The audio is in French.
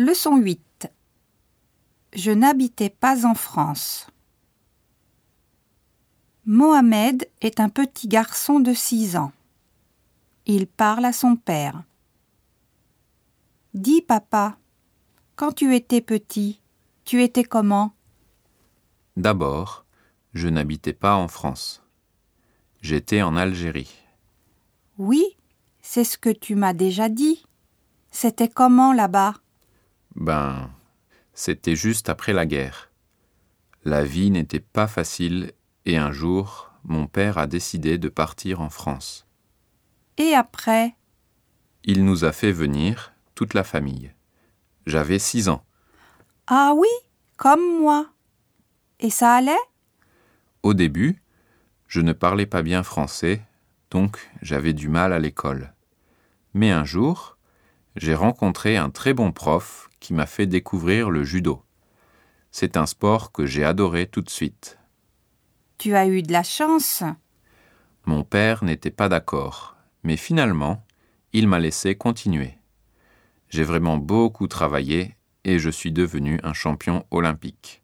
Leçon 8. Je n'habitais pas en France. Mohamed est un petit garçon de 6 ans. Il parle à son père. Dis papa, quand tu étais petit, tu étais comment? D'abord, je n'habitais pas en France. J'étais en Algérie. Oui, c'est ce que tu m'as déjà dit. C'était comment là-bas? Ben, c'était juste après la guerre. La vie n'était pas facile et un jour, mon père a décidé de partir en France. Et après? Il nous a fait venir, toute la famille. J'avais six ans. Ah oui, comme moi. Et ça allait? Au début, je ne parlais pas bien français, donc j'avais du mal à l'école. Mais un jour, j'ai rencontré un très bon prof qui m'a fait découvrir le judo. C'est un sport que j'ai adoré tout de suite. Tu as eu de la chance. Mon père n'était pas d'accord, mais finalement, il m'a laissé continuer. J'ai vraiment beaucoup travaillé et je suis devenu un champion olympique.